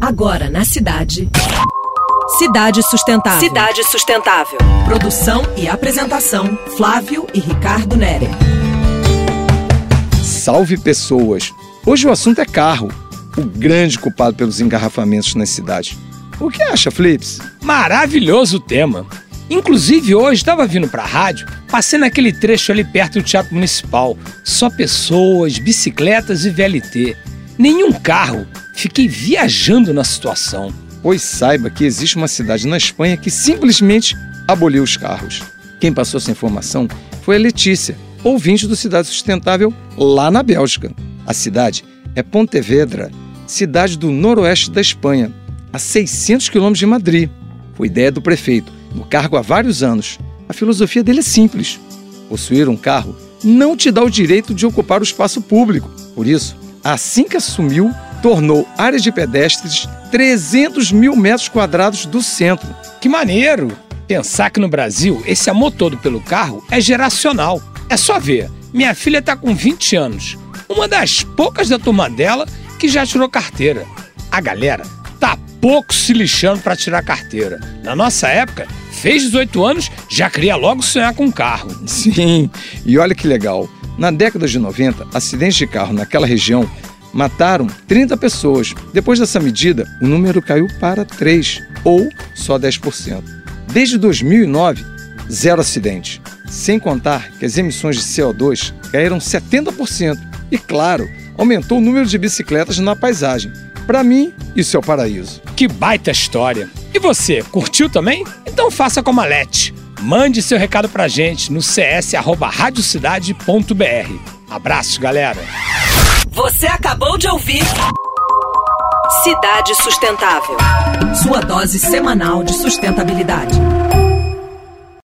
Agora na cidade. Cidade Sustentável. Cidade Sustentável. Produção e apresentação: Flávio e Ricardo Nere. Salve pessoas! Hoje o assunto é carro, o grande culpado pelos engarrafamentos nas cidades. O que acha, Flips? Maravilhoso o tema. Inclusive, hoje estava vindo para a rádio, passei naquele trecho ali perto do Teatro Municipal. Só pessoas, bicicletas e VLT. Nenhum carro. Fiquei viajando na situação. Pois saiba que existe uma cidade na Espanha que simplesmente aboliu os carros. Quem passou essa informação foi a Letícia, ouvinte do Cidade Sustentável lá na Bélgica. A cidade é Pontevedra, cidade do noroeste da Espanha, a 600 quilômetros de Madrid. Foi ideia do prefeito, no cargo há vários anos. A filosofia dele é simples: possuir um carro não te dá o direito de ocupar o espaço público. Por isso, assim que assumiu, tornou áreas de pedestres 300 mil metros quadrados do centro. Que maneiro! Pensar que no Brasil esse amor todo pelo carro é geracional. É só ver, minha filha está com 20 anos, uma das poucas da turma dela que já tirou carteira. A galera tá pouco se lixando para tirar carteira. Na nossa época, fez 18 anos, já queria logo sonhar com um carro. Sim, e olha que legal. Na década de 90, acidentes de carro naquela região mataram 30 pessoas. Depois dessa medida, o número caiu para 3, ou só 10%. Desde 2009, zero acidente. Sem contar que as emissões de CO2 caíram 70%. E claro, aumentou o número de bicicletas na paisagem. Para mim, isso é o paraíso. Que baita história! E você, curtiu também? Então faça como a Lete. Mande seu recado pra gente no cs@radiocidade.br. Abraços, galera. Você acabou de ouvir Cidade Sustentável. Sua dose semanal de sustentabilidade.